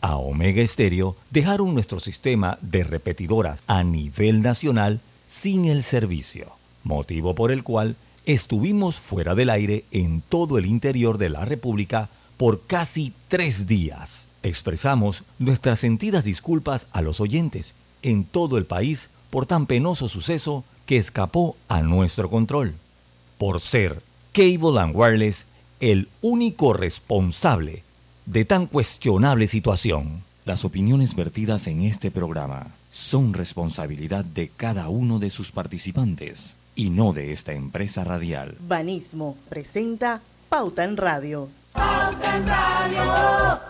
a Omega Estéreo dejaron nuestro sistema de repetidoras a nivel nacional sin el servicio, motivo por el cual estuvimos fuera del aire en todo el interior de la República por casi tres días. Expresamos nuestras sentidas disculpas a los oyentes en todo el país por tan penoso suceso que escapó a nuestro control. Por ser Cable and Wireless el único responsable de tan cuestionable situación. Las opiniones vertidas en este programa son responsabilidad de cada uno de sus participantes y no de esta empresa radial. Banismo presenta Pauta en Radio. Pauta en Radio.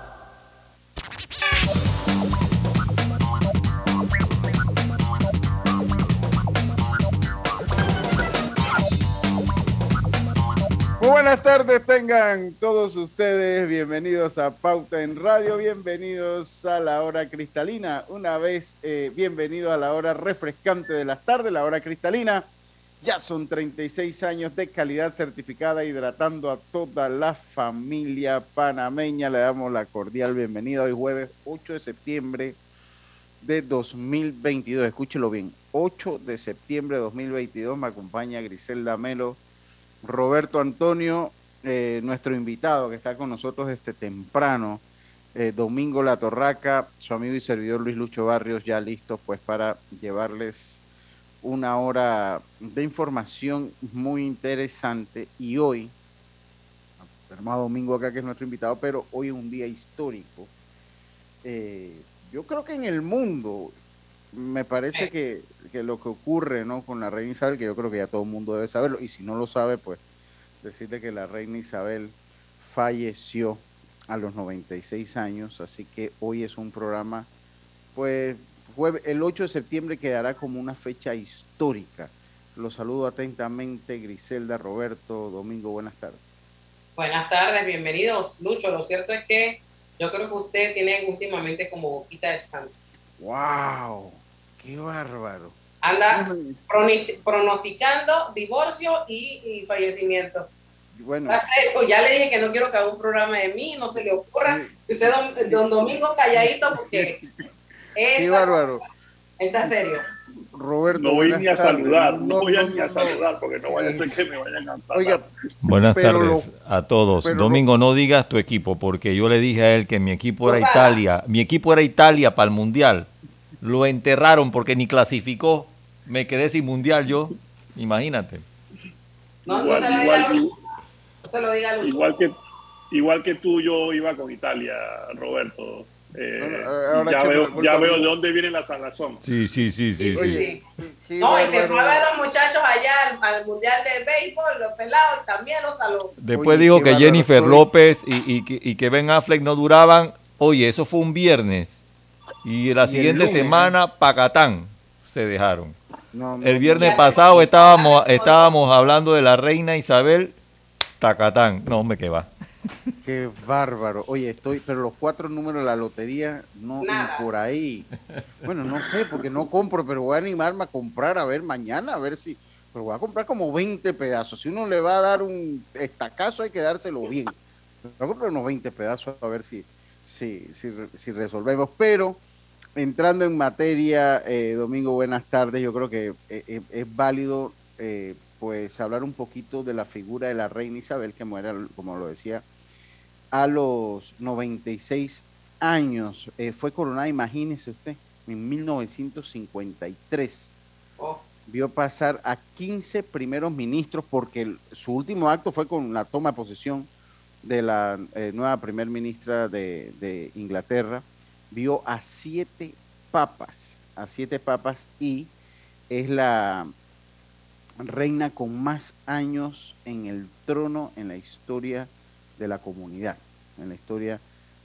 Buenas tardes, tengan todos ustedes bienvenidos a Pauta en Radio, bienvenidos a la hora cristalina, una vez eh, bienvenido a la hora refrescante de las tardes, la hora cristalina. Ya son 36 años de calidad certificada hidratando a toda la familia panameña. Le damos la cordial bienvenida hoy jueves 8 de septiembre de 2022. Escúchelo bien, 8 de septiembre de 2022 me acompaña Griselda Melo Roberto Antonio, eh, nuestro invitado que está con nosotros este temprano, eh, Domingo La Torraca, su amigo y servidor Luis Lucho Barrios, ya listos pues para llevarles una hora de información muy interesante y hoy, hermano Domingo acá que es nuestro invitado, pero hoy es un día histórico. Eh, yo creo que en el mundo, me parece que, que, lo que ocurre ¿no? con la reina Isabel, que yo creo que ya todo el mundo debe saberlo, y si no lo sabe, pues decirle que la reina Isabel falleció a los 96 años, así que hoy es un programa, pues jueves, el 8 de septiembre quedará como una fecha histórica. Los saludo atentamente, Griselda, Roberto, Domingo, buenas tardes. Buenas tardes, bienvenidos. Lucho, lo cierto es que yo creo que usted tiene últimamente como boquita de santo. ¡Wow! ¡Qué bárbaro! Anda pronosticando divorcio y, y fallecimiento. Bueno, ya le dije que no quiero que haga un programa de mí, no se le ocurra. Usted, don, don Domingo, calladito, porque. ¡Qué bárbaro! Está serio. Roberto, no voy ni a saludar, no, voy ni a saludar porque no vaya a ser que me vayan a saludar. Oiga, Buenas tardes lo, a todos. Domingo, no digas tu equipo porque yo le dije a él que mi equipo era Italia. Mi equipo era Italia para el Mundial. Lo enterraron porque ni clasificó. Me quedé sin Mundial yo. Imagínate. No, igual, no se, igual, diga, no se lo diga. Igual que, igual que tú, yo iba con Italia, Roberto. Eh, Ahora ya veo, ya veo de dónde viene la salazón. Sí, sí, sí, sí. sí. sí. No, y se fue a ver a los muchachos allá al, al, Mundial de Béisbol, los pelados, y también los saludó. Después Oye, dijo que Jennifer López y, y, y, que Ben Affleck no duraban. Oye, eso fue un viernes. Y la y siguiente lunes, semana, ¿no? Pacatán, se dejaron. No, no, el viernes pasado estábamos, estábamos hablando de la reina Isabel, Tacatán. No, hombre, que va. Qué bárbaro. Oye, estoy, pero los cuatro números de la lotería, no, ni por ahí. Bueno, no sé, porque no compro, pero voy a animarme a comprar, a ver mañana, a ver si. Pero voy a comprar como 20 pedazos. Si uno le va a dar un estacazo, hay que dárselo bien. Voy a comprar unos 20 pedazos a ver si, si, si, si resolvemos. Pero entrando en materia, eh, Domingo, buenas tardes. Yo creo que eh, es válido. Eh, pues hablar un poquito de la figura de la reina Isabel, que muere, como lo decía, a los 96 años. Eh, fue coronada, imagínese usted, en 1953. Oh. Vio pasar a 15 primeros ministros porque el, su último acto fue con la toma de posesión de la eh, nueva primer ministra de, de Inglaterra. Vio a siete papas, a siete papas y es la reina con más años en el trono en la historia de la comunidad, en la historia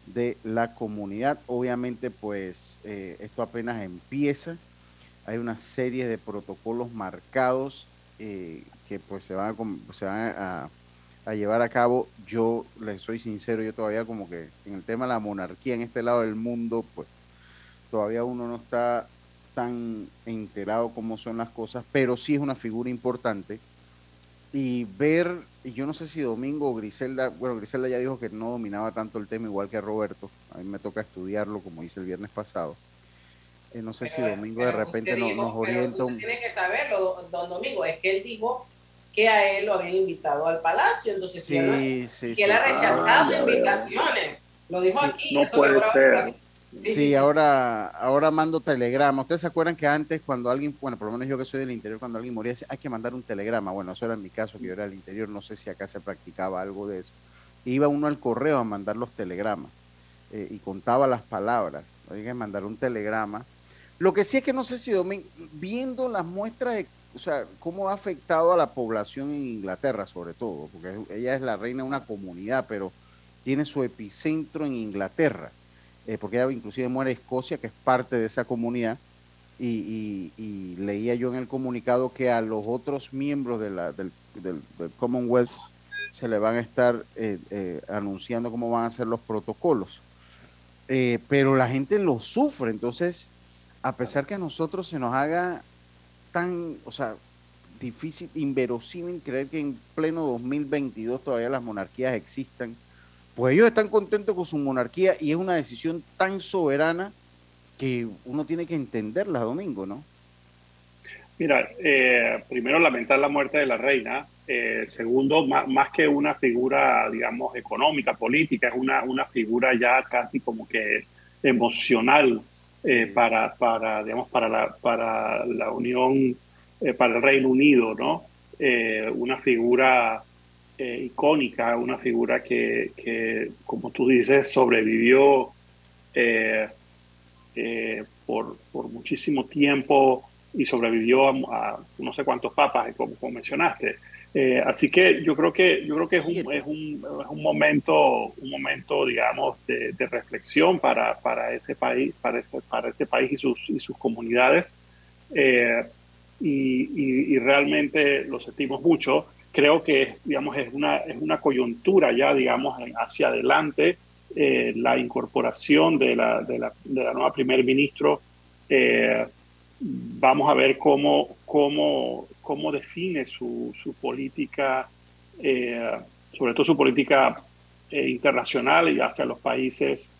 de la comunidad. Obviamente, pues eh, esto apenas empieza. Hay una serie de protocolos marcados eh, que pues se van, a, se van a, a, llevar a cabo. Yo les soy sincero, yo todavía como que en el tema de la monarquía en este lado del mundo, pues todavía uno no está tan enterado cómo son las cosas, pero sí es una figura importante. Y ver y yo no sé si Domingo o Griselda, bueno, Griselda ya dijo que no dominaba tanto el tema igual que Roberto, a mí me toca estudiarlo como hice el viernes pasado. Eh, no sé si Domingo de repente nos orienta un... Tiene que saberlo, don Domingo, es que él dijo que a él lo habían invitado al palacio, entonces sí, que, sí, que él ha rechazado ah, invitaciones. Lo dijo aquí. No puede ser. Sí, ahora, ahora mando telegrama. ¿Ustedes se acuerdan que antes cuando alguien, bueno, por lo menos yo que soy del interior, cuando alguien moría, hay que mandar un telegrama? Bueno, eso era en mi caso, que yo era del interior, no sé si acá se practicaba algo de eso. Iba uno al correo a mandar los telegramas eh, y contaba las palabras. Hay que mandar un telegrama. Lo que sí es que no sé si viendo las muestras de, o sea, cómo ha afectado a la población en Inglaterra, sobre todo, porque ella es la reina de una comunidad, pero tiene su epicentro en Inglaterra eh, porque ella inclusive muere Escocia, que es parte de esa comunidad, y, leía yo en el comunicado que a los otros miembros de la, del, Commonwealth se le van a estar eh, eh, anunciando cómo van a ser los protocolos. pero la gente lo sufre, entonces, a pesar que a nosotros se nos haga tan, o sea, difícil, inverosímil creer que en pleno 2022 todavía las monarquías existan, pues ellos están contentos con su monarquía y es una decisión tan soberana que uno tiene que entenderla, Domingo, ¿no? Mira, eh, primero lamentar la muerte de la reina. Eh, segundo, más, que una figura, digamos, económica, política, es una, una figura ya casi como que emocional eh, para, para, digamos, para la, para la Unión, para el Reino Unido, ¿no? una figura eh, icónica, una figura que, como tú dices, sobrevivió eh, eh, por, muchísimo tiempo y sobrevivió a, no sé cuántos papas, como, mencionaste. Así que yo creo que yo creo que es un, es un, es un momento un momento digamos de, reflexión para, para ese país para ese, para ese país y sus, y sus comunidades y, y, realmente lo sentimos mucho creo que digamos, es, una, es una coyuntura ya, digamos, hacia adelante eh, la incorporación de la, de la, de la nueva primer ministro. Eh, vamos a ver cómo, cómo, cómo define su, su política, eh, sobre todo su política internacional y hacia los países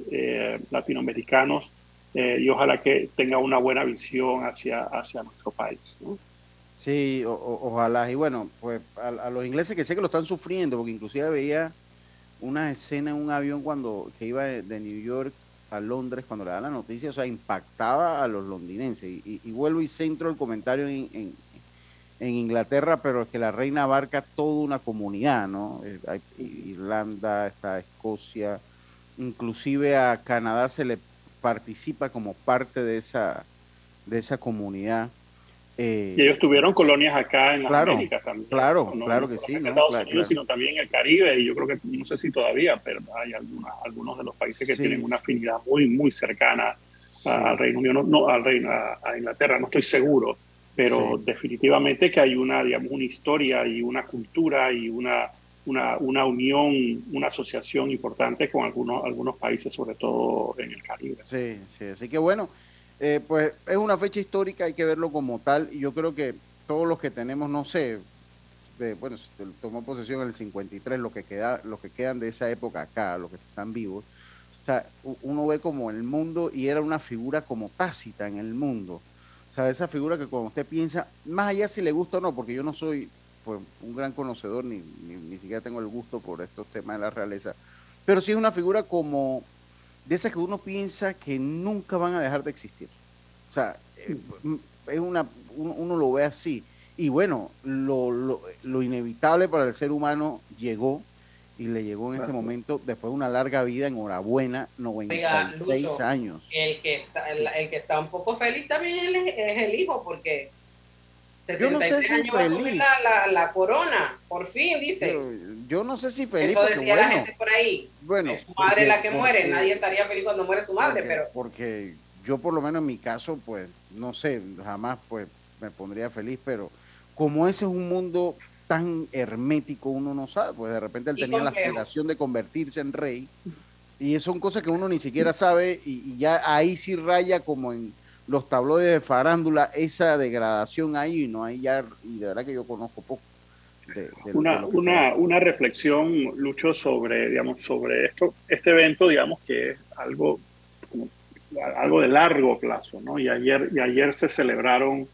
latinoamericanos y ojalá que tenga una buena visión hacia, hacia nuestro país. Sí, ojalá. Y bueno, pues a, los ingleses que sé que lo están sufriendo, porque inclusive veía una escena en un avión cuando que iba de, New York a Londres cuando le da la noticia, o sea, impactaba a los londinenses. Y, vuelvo y centro el comentario en, en, Inglaterra, pero es que la reina abarca toda una comunidad, ¿no? Eh, hay Irlanda, está Escocia, inclusive a Canadá se le participa como parte de esa, de esa comunidad. Eh, y ellos tuvieron colonias acá en las Américas también. Claro, claro que sí. En Estados Unidos, sino también en el Caribe, y yo creo que, no sé si todavía, pero hay algunos de los países que tienen una afinidad muy, muy cercana al Reino Unido, no, al Reino, a, Inglaterra, no estoy seguro, pero definitivamente que hay una, digamos, una historia y una cultura y una, una, una unión, una asociación importante con algunos, algunos países, sobre todo en el Caribe. Sí, sí, así que bueno. Eh, pues es una fecha histórica, hay que verlo como tal, y yo creo que todos los que tenemos, no sé, bueno, se tomó posesión en el 53, lo que queda, los que quedan de esa época acá, los que están vivos, o sea, uno ve como el mundo y era una figura como tácita en el mundo. O sea, esa figura que cuando usted piensa, más allá si le gusta o no, porque yo no soy pues, un gran conocedor, ni, ni, ni siquiera tengo el gusto por estos temas de la realeza, pero sí es una figura como de esas que uno piensa que nunca van a dejar de existir. O sea, eh, es una, uno, lo ve así. Y bueno, lo, lo, inevitable para el ser humano llegó y le llegó en este momento, después de una larga vida, enhorabuena, 96 años. El que, está, el, que está un poco feliz también es el hijo, porque 76 yo no sé si años feliz. La, la, corona, por fin, dice. Yo, no sé si feliz. Eso decía la gente por ahí. Bueno, es su madre la que muere, nadie estaría feliz cuando muere su madre, pero. Porque yo, por lo menos en mi caso, pues, no sé, jamás pues me pondría feliz, pero como ese es un mundo tan hermético, uno no sabe, pues de repente él tenía la aspiración de convertirse en rey, y son cosas que uno ni siquiera sabe, y ya ahí sí raya como en los tabloides de farándula, esa degradación ahí, ¿no? Ahí ya, y de verdad que yo conozco poco, una, una, una, reflexión, Lucho, sobre, digamos, sobre esto, este evento, digamos, que es algo, algo de largo plazo, ¿no? Y ayer, y ayer se celebraron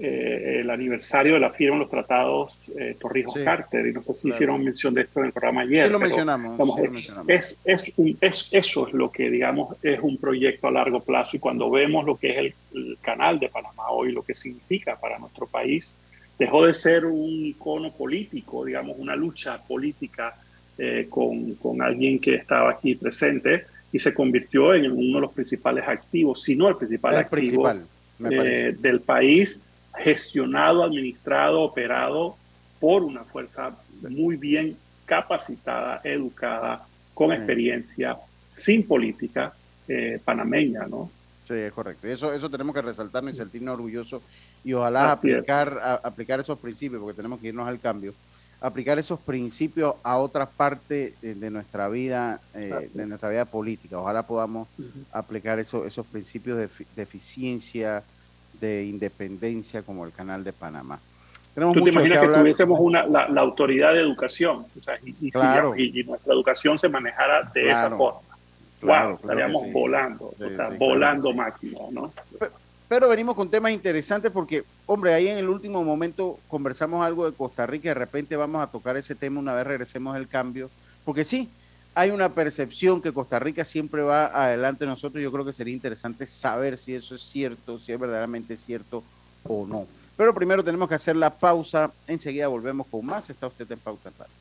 eh, el aniversario de la firma de los tratados eh, Torrijos Carter, y no sé si hicieron mención de esto en el programa ayer. Sí, lo mencionamos. Es, es, es, eso es lo que, digamos, es un proyecto a largo plazo, y cuando vemos lo que es el, el canal de Panamá hoy, lo que significa para nuestro país, dejó de ser un icono político, digamos, una lucha política eh, con, con, alguien que estaba aquí presente y se convirtió en uno de los principales activos, si no el principal activo eh, del país, gestionado, administrado, operado por una fuerza muy bien capacitada, educada, con experiencia, sin política eh, panameña, ¿no? Sí, es correcto. Eso, eso tenemos que resaltarnos y sentirnos orgullosos y ojalá aplicar, aplicar esos principios, porque tenemos que irnos al cambio, aplicar esos principios a otras partes de, nuestra vida, eh, de nuestra vida política. Ojalá podamos aplicar eso, esos principios de, eficiencia, de independencia, como el Canal de Panamá. Tenemos ¿Tú te imaginas que, tuviésemos una, la, autoridad de educación y, y, nuestra educación se manejara de esa forma? Claro, estaríamos volando, o sea, volando máquina, ¿no? Pero venimos con temas interesantes porque, hombre, ahí en el último momento conversamos algo de Costa Rica y de repente vamos a tocar ese tema una vez regresemos al cambio. Porque sí, hay una percepción que Costa Rica siempre va adelante nosotros. Yo creo que sería interesante saber si eso es cierto, si es verdaderamente cierto o no. Pero primero tenemos que hacer la pausa. Enseguida volvemos con más. Está usted en Pauta en Radio.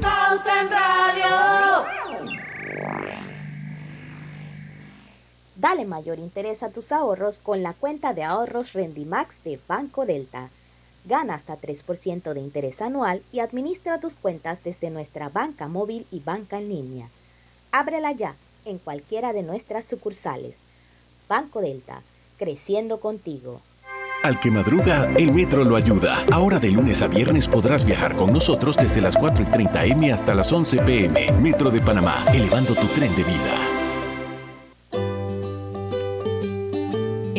Pauta en Radio. Dale mayor interés a tus ahorros con la cuenta de ahorros Rendimax de Banco Delta. Gana hasta 3% de interés anual y administra tus cuentas desde nuestra banca móvil y banca en línea. Ábrela ya en cualquiera de nuestras sucursales. Banco Delta, creciendo contigo. Al que madruga, el metro lo ayuda. Ahora de lunes a viernes podrás viajar con nosotros desde las 4 y 30 M hasta las 11 PM. Metro de Panamá, elevando tu tren de vida.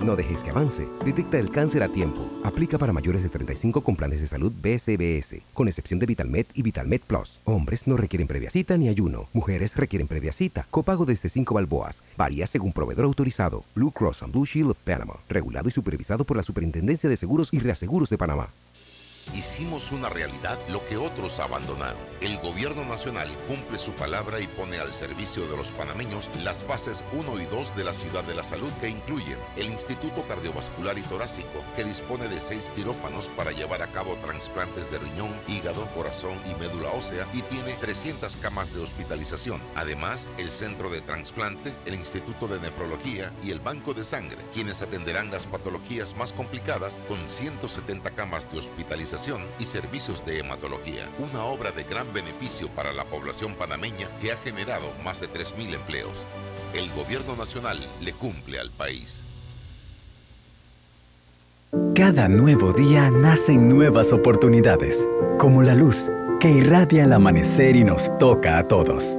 No dejes que avance. Detecta el cáncer a tiempo. Aplica para mayores de 35 con planes de salud BCBS, con excepción de VitalMed y VitalMed Plus. Hombres no requieren previa cita ni ayuno. Mujeres requieren previa cita. Copago desde 5 balboas. Varía según proveedor autorizado. Blue Cross and Blue Shield of Panama. Regulado y supervisado por la Superintendencia de Seguros y Reaseguros de Panamá. Hicimos una realidad lo que otros abandonaron. El gobierno nacional cumple su palabra y pone al servicio de los panameños las fases 1 y 2 de la ciudad de la salud que incluyen el Instituto Cardiovascular y Torácico, que dispone de seis quirófanos para llevar a cabo trasplantes de riñón, hígado, corazón y médula ósea y tiene 300 camas de hospitalización. Además, el Centro de Transplante, el Instituto de Nefrología y el Banco de Sangre, quienes atenderán las patologías más complicadas con 170 camas de hospitalización y servicios de hematología, una obra de gran beneficio para la población panameña que ha generado más de 3.000 empleos. El gobierno nacional le cumple al país. Cada nuevo día nacen nuevas oportunidades, como la luz que irradia el amanecer y nos toca a todos.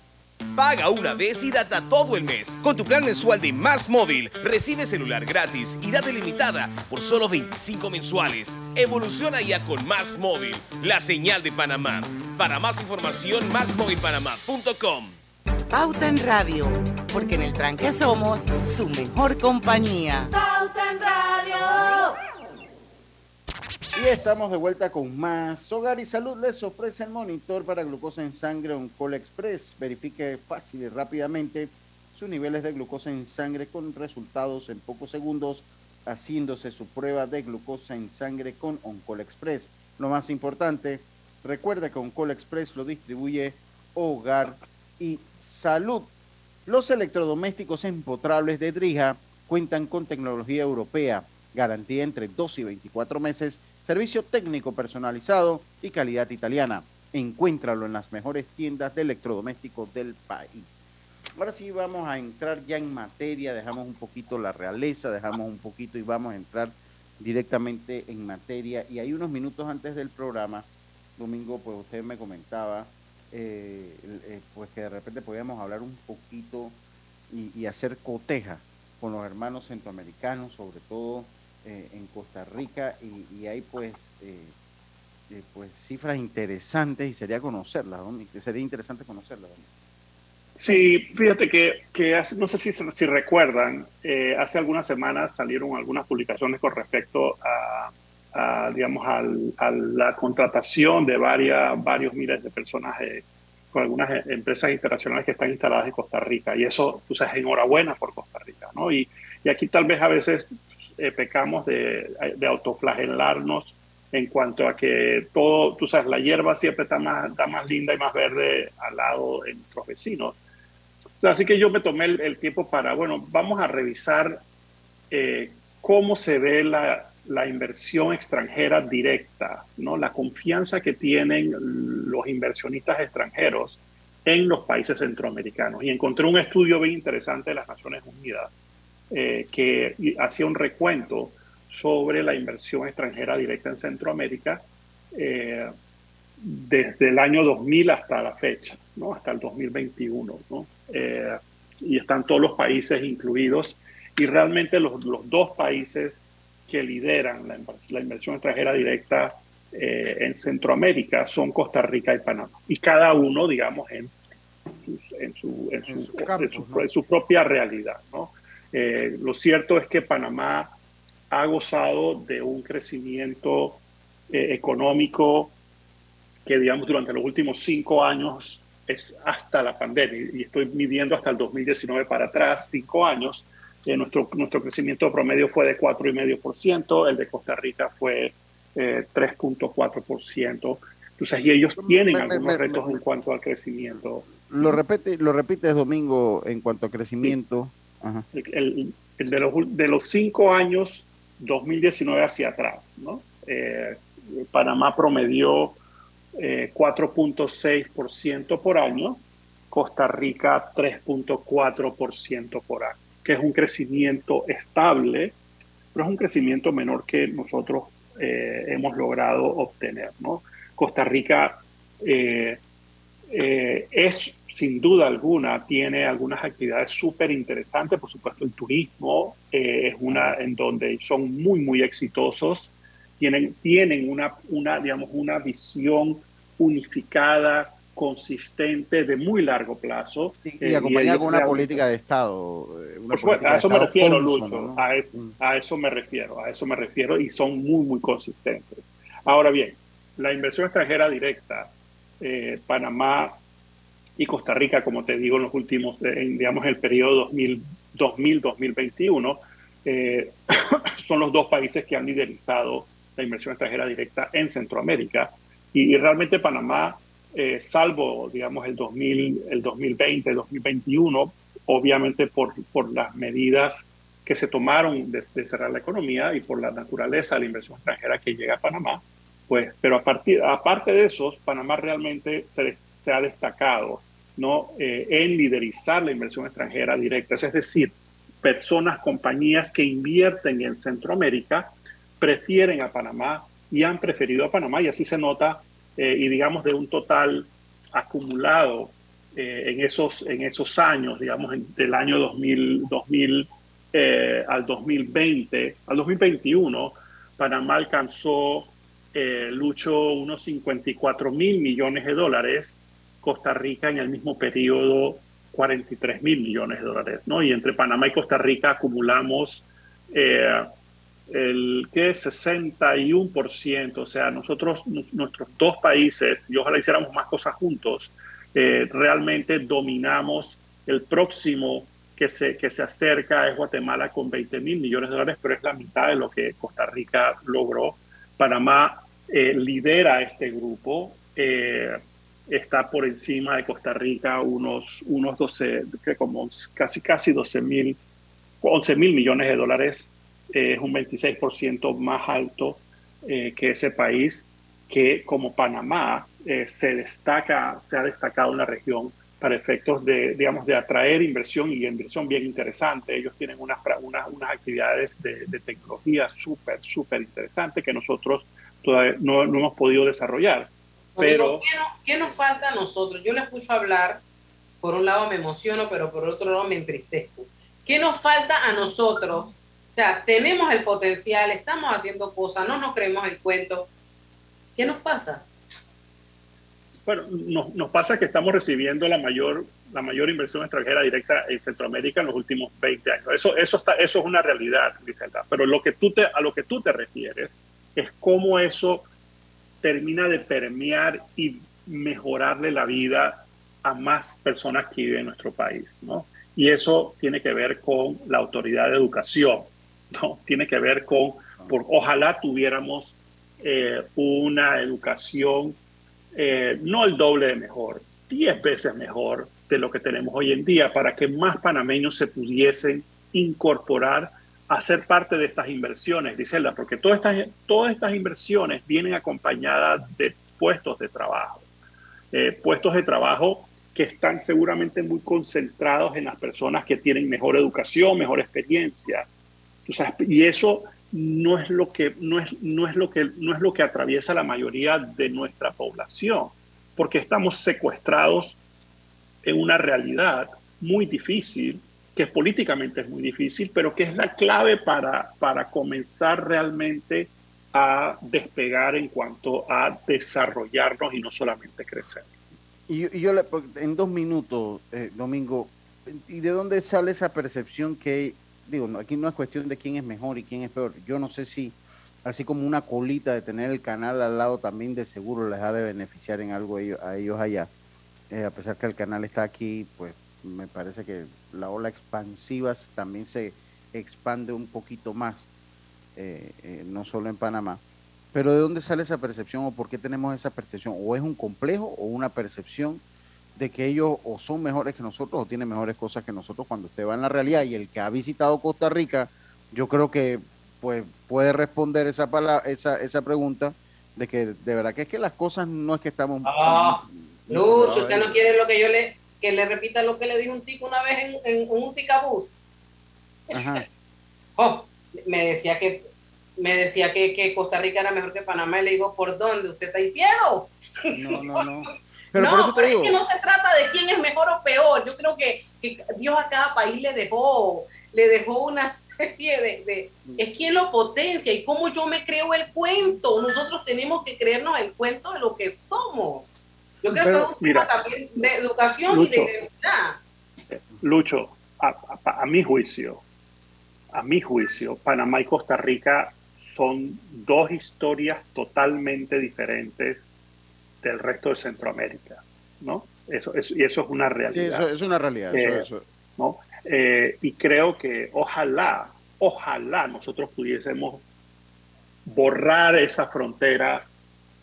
Paga una vez y data todo el mes. Con tu plan mensual de Más Móvil, recibe celular gratis y data limitada por solo 25 mensuales. Evoluciona ya con Más Móvil, la señal de Panamá. Para más información, másmóvilpanamá.com. Pauta en Radio, porque en el tranque somos su mejor compañía. Pauta en Radio. Y estamos de vuelta con más. Hogar y Salud les ofrece el monitor para glucosa en sangre Oncol Express. Verifique fácil y rápidamente sus niveles de glucosa en sangre con resultados en pocos segundos haciéndose su prueba de glucosa en sangre con Oncol Express. Lo más importante, recuerda que Oncol Express lo distribuye Hogar y Salud. Los electrodomésticos empotrables de Drija cuentan con tecnología europea, garantía entre 2 y 24 meses servicio técnico personalizado y calidad italiana. Encuéntralo en las mejores tiendas de electrodomésticos del país. Ahora sí vamos a entrar ya en materia, dejamos un poquito la realeza, dejamos un poquito y vamos a entrar directamente en materia. Y hay unos minutos antes del programa, Domingo, pues usted me comentaba, eh, eh, pues que de repente podíamos hablar un poquito y, y hacer coteja con los hermanos centroamericanos, sobre todo eh, en Costa Rica y, y hay pues eh, eh, pues cifras interesantes y sería conocerlas, ¿no? Sería interesante conocerlas. ¿no? Sí, fíjate que, que hace- no sé si, si recuerdan, eh, hace algunas semanas salieron algunas publicaciones con respecto a, a, digamos, al- a la contratación de varias, varios miles de personas eh, con algunas empresas internacionales que están instaladas en Costa Rica. Y eso, tú sabes, enhorabuena por Costa Rica, ¿no? Y, y aquí tal vez a veces eh, pecamos de, de autoflagelarnos en cuanto a que todo, tú sabes, la hierba siempre está más, está más linda y más verde al lado de nuestros vecinos. Así que yo me tomé el, el tiempo para, bueno, vamos a revisar eh, cómo se ve la, la inversión extranjera directa, ¿no? la confianza que tienen los inversionistas extranjeros en los países centroamericanos. Y encontré un estudio bien interesante de las Naciones Unidas eh, que hacía un recuento sobre la inversión extranjera directa en Centroamérica eh, desde el año 2000 hasta la fecha, ¿no? hasta el 2021. ¿no? Eh, y están todos los países incluidos. Y realmente los, los dos países que lideran la, invers- la inversión extranjera directa eh, en Centroamérica son Costa Rica y Panamá. Y cada uno, digamos, en, sus- en, su, en, su, en su- en su propia realidad. ¿no? Eh, lo cierto es que Panamá ha gozado de un crecimiento eh, económico que, digamos, durante los últimos cinco años es hasta la pandemia, y estoy midiendo hasta el 2019 para atrás, cinco años, eh, nuestro, nuestro crecimiento promedio fue de 4,5%, el de Costa Rica fue eh, 3,4%. Entonces, y ellos tienen Me- algunos me- retos me- en cuanto al crecimiento. Lo repite, lo repites Domingo en cuanto a crecimiento. El, de, los, de los cinco años 2019 hacia atrás, ¿no? Eh, Panamá promedió eh, 4.6% por año, Costa Rica 3.4% por año, que es un crecimiento estable, pero es un crecimiento menor que nosotros eh, hemos logrado obtener, ¿no? Costa Rica eh, es sin duda alguna, tiene algunas actividades súper interesantes, por supuesto el turismo eh, es una en donde son muy, muy exitosos, tienen, tienen una, una, digamos, una visión unificada, consistente, de muy largo plazo. Y eh, acompañada ellos con una política de Estado. eh, Una por supuesto, a eso me refiero, Lucho. ¿no? A, eso, a eso me refiero, a eso me refiero y son muy, muy consistentes. Ahora bien, la inversión extranjera directa, eh, Panamá y Costa Rica, como te digo, en los últimos, eh, en, digamos, el periodo 2000-2021, eh, son los dos países que han liderizado la inversión extranjera directa en Centroamérica. Y, y realmente Panamá, eh, salvo, digamos, el, 2000, el 2020, el 2021, obviamente por, por las medidas que se tomaron de, de cerrar la economía y por la naturaleza de la inversión extranjera que llega a Panamá, pues, pero a partir, aparte de eso, Panamá realmente se, se ha destacado ¿no? Eh, en liderizar la inversión extranjera directa, es decir, personas, compañías que invierten en Centroamérica prefieren a Panamá y han preferido a Panamá y así se nota eh, y digamos de un total acumulado eh, en, esos, en esos años, digamos, del año 2000, 2000 eh, al 2020, al 2021, Panamá alcanzó, Lucho, unos 54 mil millones de dólares, Costa Rica en el mismo periodo 43 mil millones de dólares, ¿no? Y entre Panamá y Costa Rica acumulamos el que es 61%, o sea, nosotros, nuestros dos países, y ojalá hiciéramos más cosas juntos, eh, realmente dominamos el próximo que se, que se acerca es Guatemala con 20 mil millones de dólares, pero es la mitad de lo que Costa Rica logró. Panamá eh, lidera este grupo, eh, está por encima de Costa Rica unos, unos 12, que como casi, casi 12 mil, 11 mil millones de dólares es un 26% más alto eh, que ese país, que como Panamá eh, se destaca, se ha destacado en la región para efectos de, digamos, de atraer inversión y inversión bien interesante. Ellos tienen unas, unas, unas actividades de, tecnología súper, súper interesantes que nosotros todavía no, no hemos podido desarrollar. Pero, ¿qué, nos falta a nosotros? Yo le escucho hablar, por un lado me emociono, pero por otro lado me entristezco. ¿Qué nos falta a nosotros o sea, tenemos el potencial, estamos haciendo cosas, no nos creemos el cuento. ¿Qué nos pasa? Bueno, nos, nos pasa que estamos recibiendo la mayor, la mayor inversión extranjera directa en Centroamérica en los últimos 20 años. Eso, eso, está, eso es una realidad, Griselda. Pero lo que tú te, a lo que tú te refieres es cómo eso termina de permear y mejorarle la vida a más personas que viven en nuestro país, ¿no? Y eso tiene que ver con la autoridad de educación. ¿no? Tiene que ver con, por, ojalá tuviéramos eh, una educación eh, no el doble de mejor, diez veces mejor de lo que tenemos hoy en día para que más panameños se pudiesen incorporar a ser parte de estas inversiones, Griselda, porque todas estas, todas estas inversiones vienen acompañadas de puestos de trabajo, eh, puestos de trabajo que están seguramente muy concentrados en las personas que tienen mejor educación, mejor experiencia, y eso no es lo que no es, no es lo que no es lo que atraviesa la mayoría de nuestra población, porque estamos secuestrados en una realidad muy difícil, que políticamente es muy difícil, pero que es la clave para, para comenzar realmente a despegar en cuanto a desarrollarnos y no solamente crecer. Y, yo en dos minutos, eh, Domingo, ¿y de dónde sale esa percepción que digo, aquí no es cuestión de quién es mejor y quién es peor. Yo no sé si, así como una colita de tener el canal al lado también de seguro les ha de beneficiar en algo a ellos, allá. Eh, a pesar que el canal está aquí, pues me parece que la ola expansiva también se expande un poquito más, eh, eh, no solo en Panamá. Pero ¿de dónde sale esa percepción o por qué tenemos esa percepción? ¿O es un complejo o una percepción de que ellos o son mejores que nosotros o tienen mejores cosas que nosotros cuando usted va en la realidad y el que ha visitado Costa Rica, yo creo que pues puede responder esa, esa, esa pregunta de que de verdad que es que las cosas no es que estamos... Ah, Lucho, usted no quiere lo que yo le, que le repita lo que le dijo un tico una vez en, un ticabús. Ajá. oh, me decía que me decía que, que, Costa Rica era mejor que Panamá y le digo, ¿por dónde? ¿Usted está ciego? No, no, no. no, pero es que no se trata de quién es mejor o peor. Yo creo que, Dios a cada país le dejó, le dejó una serie de, Es quien lo potencia y cómo yo me creo el cuento. Nosotros tenemos que creernos el cuento de lo que somos. Yo creo que es un tema también de educación y de identidad. Lucho, a, a mi juicio, a mi juicio, Panamá y Costa Rica son dos historias totalmente diferentes del resto de Centroamérica, ¿no? Eso, y eso es una realidad. Sí, eso es una realidad. Eh, ¿no? Eh, y creo que ojalá, ojalá nosotros pudiésemos borrar esa frontera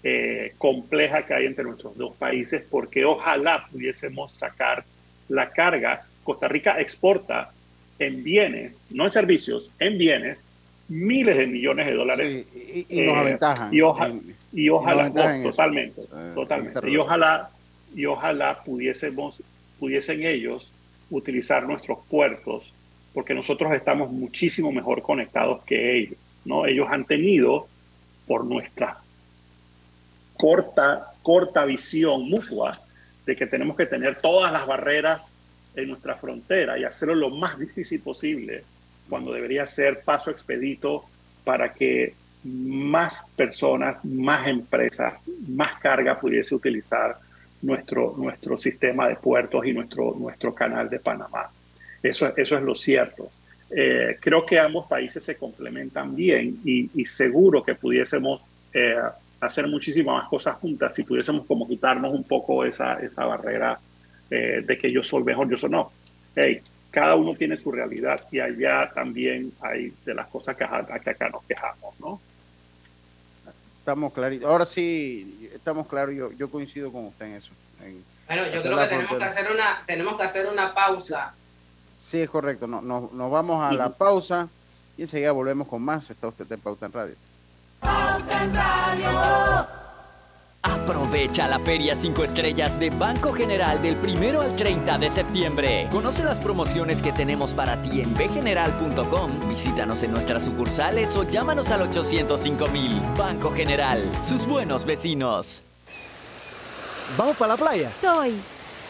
eh, compleja que hay entre nuestros dos países, porque ojalá pudiésemos sacar la carga. Costa Rica exporta en bienes, no en servicios, en bienes, miles de millones de dólares. y, nos aventajan. Y, ojalá y ojalá, totalmente, eh, totalmente. Y ojalá, y ojalá pudiésemos, pudiesen ellos utilizar nuestros puertos, porque nosotros estamos muchísimo mejor conectados que ellos, ¿no? Ellos han tenido, por nuestra corta, corta visión mutua de que tenemos que tener todas las barreras en nuestra frontera y hacerlo lo más difícil posible, cuando debería ser paso expedito para que más personas, más empresas, más carga pudiese utilizar nuestro, nuestro sistema de puertos y nuestro, nuestro canal de Panamá. Eso, eso es lo cierto. Eh, creo que ambos países se complementan bien y, seguro que pudiésemos eh, hacer muchísimas más cosas juntas si pudiésemos como quitarnos un poco esa, esa barrera eh, de que yo soy mejor, yo soy no. Hey, cada uno tiene su realidad y allá también hay de las cosas que, que acá nos quejamos, ¿no? Estamos claritos. Ahora sí, estamos claros. Yo, yo coincido con usted en eso. bueno, yo creo que tenemos que, hacer una, tenemos que hacer una pausa. Sí, es correcto. No, no, nos vamos a la pausa y enseguida volvemos con más. Está usted en Pauta en Radio. Aprovecha la Feria 5 Estrellas de Banco General del 1 al 30 de septiembre. Conoce las promociones que tenemos para ti en bgeneral.com. Visítanos en nuestras sucursales o llámanos al 805 mil. Banco General, sus buenos vecinos. ¿Vamos para la playa? Soy.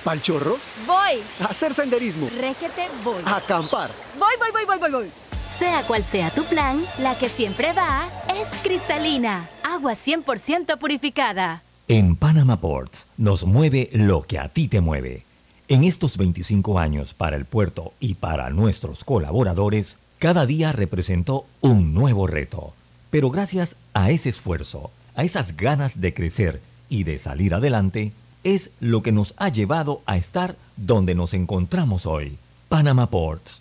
¿Pal chorro? Voy. A hacer senderismo. Régete, voy. A acampar. Voy, voy, voy, voy, voy, voy. Sea cual sea tu plan, la que siempre va es cristalina. Agua 100% purificada. En Panama Ports nos mueve lo que a ti te mueve. En estos 25 años para el puerto y para nuestros colaboradores, cada día representó un nuevo reto. Pero gracias a ese esfuerzo, a esas ganas de crecer y de salir adelante, es lo que nos ha llevado a estar donde nos encontramos hoy. Panama Ports,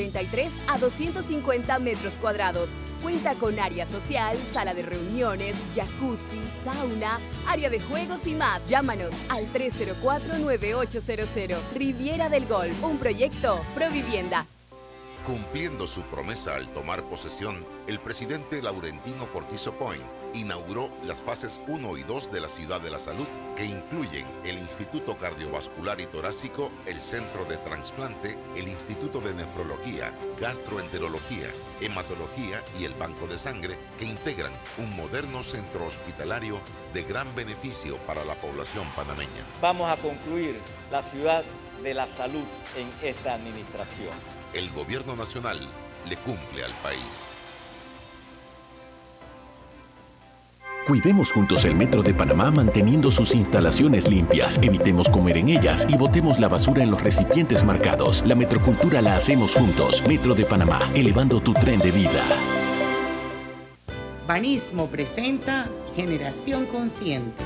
183 a 250 metros cuadrados. Cuenta con área social, sala de reuniones, jacuzzi, sauna, área de juegos y más. Llámanos al 304-9800. Riviera del Golf, un proyecto Provivienda. Cumpliendo su promesa al tomar posesión, el presidente Laurentino Cortizo Coin inauguró las fases 1 y 2 de la Ciudad de la Salud, que incluyen el Instituto Cardiovascular y Torácico, el Centro de Transplante, el Instituto de Nefrología, Gastroenterología, Hematología y el Banco de Sangre, que integran un moderno centro hospitalario de gran beneficio para la población panameña. Vamos a concluir la Ciudad de la Salud en esta administración el gobierno nacional le cumple al país. Cuidemos juntos el Metro de Panamá manteniendo sus instalaciones limpias, evitemos comer en ellas y botemos la basura en los recipientes marcados. La metrocultura la hacemos juntos. Metro de Panamá, elevando tu tren de vida. Banismo presenta Generación Consciente.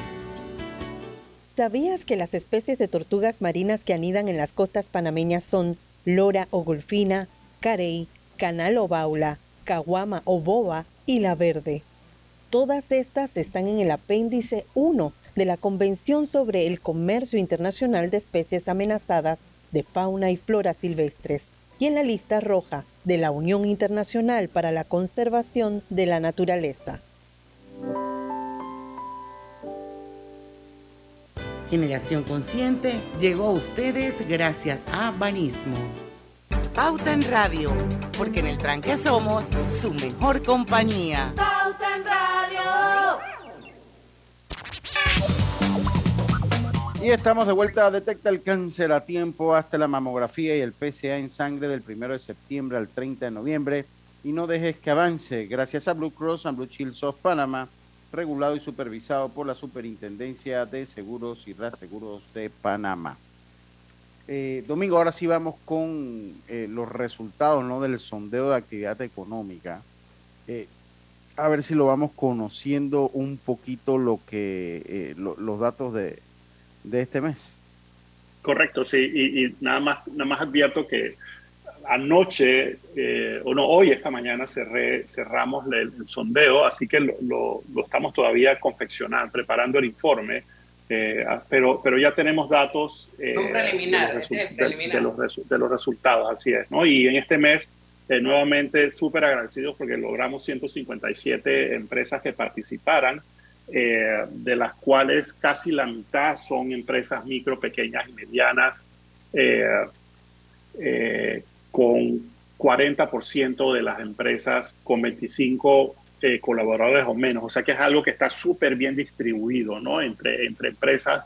¿Sabías que las especies de tortugas marinas que anidan en las costas panameñas son lora o golfina, carey, canal o baula, caguama o boba y la verde. Todas estas están en el apéndice 1 de la Convención sobre el Comercio Internacional de Especies Amenazadas de Fauna y Flora Silvestres y en la lista roja de la Unión Internacional para la Conservación de la Naturaleza. Generación Consciente llegó a ustedes gracias a Banismo. Pauta en Radio, porque en el tranque somos su mejor compañía. Pauta en Radio. Y estamos de vuelta a Detecta el Cáncer a tiempo hasta la mamografía y el PCA en sangre del 1 de septiembre al 30 de noviembre. Y no dejes que avance gracias a Blue Cross and Blue Shield of Panama, regulado y supervisado por la Superintendencia de Seguros y Reaseguros de Panamá. Eh, Domingo, ahora sí vamos con eh, los resultados ¿no? del sondeo de actividad económica. Eh, a ver si lo vamos conociendo un poquito lo que los datos de, de este mes. Correcto, sí, y, nada más nada más advierto que anoche, o no, hoy, esta mañana cerré, cerramos el, sondeo, así que lo, lo, estamos todavía confeccionando, preparando el informe, pero, pero ya tenemos datos eh, de, los de, los resultados, así es, ¿no? Y en este mes, eh, nuevamente, súper agradecidos porque logramos 157 empresas que participaran, eh, de las cuales casi la mitad son empresas micro, pequeñas y medianas, con 40% de las empresas con 25 colaboradores o menos. O sea que es algo que está súper bien distribuido, ¿no? Entre, entre empresas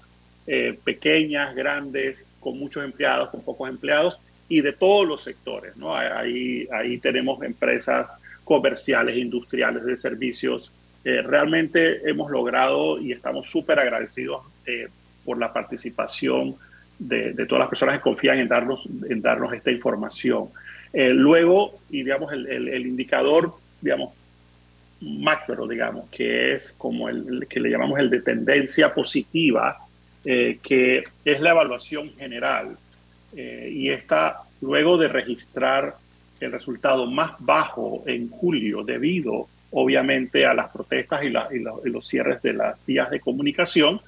eh, pequeñas, grandes, con muchos empleados, con pocos empleados y de todos los sectores. ¿no? Ahí, ahí tenemos empresas comerciales, industriales, de servicios. Eh, realmente hemos logrado y estamos súper agradecidos eh, por la participación de, todas las personas que confían en darnos, en darnos esta información. luego, y digamos, el, el, indicador, digamos, macro, digamos, que es como el, que le llamamos el de tendencia positiva, eh, que es la evaluación general. Eh, y esta, luego de registrar el resultado más bajo en julio, debido obviamente a las protestas y, los cierres de las vías de comunicación,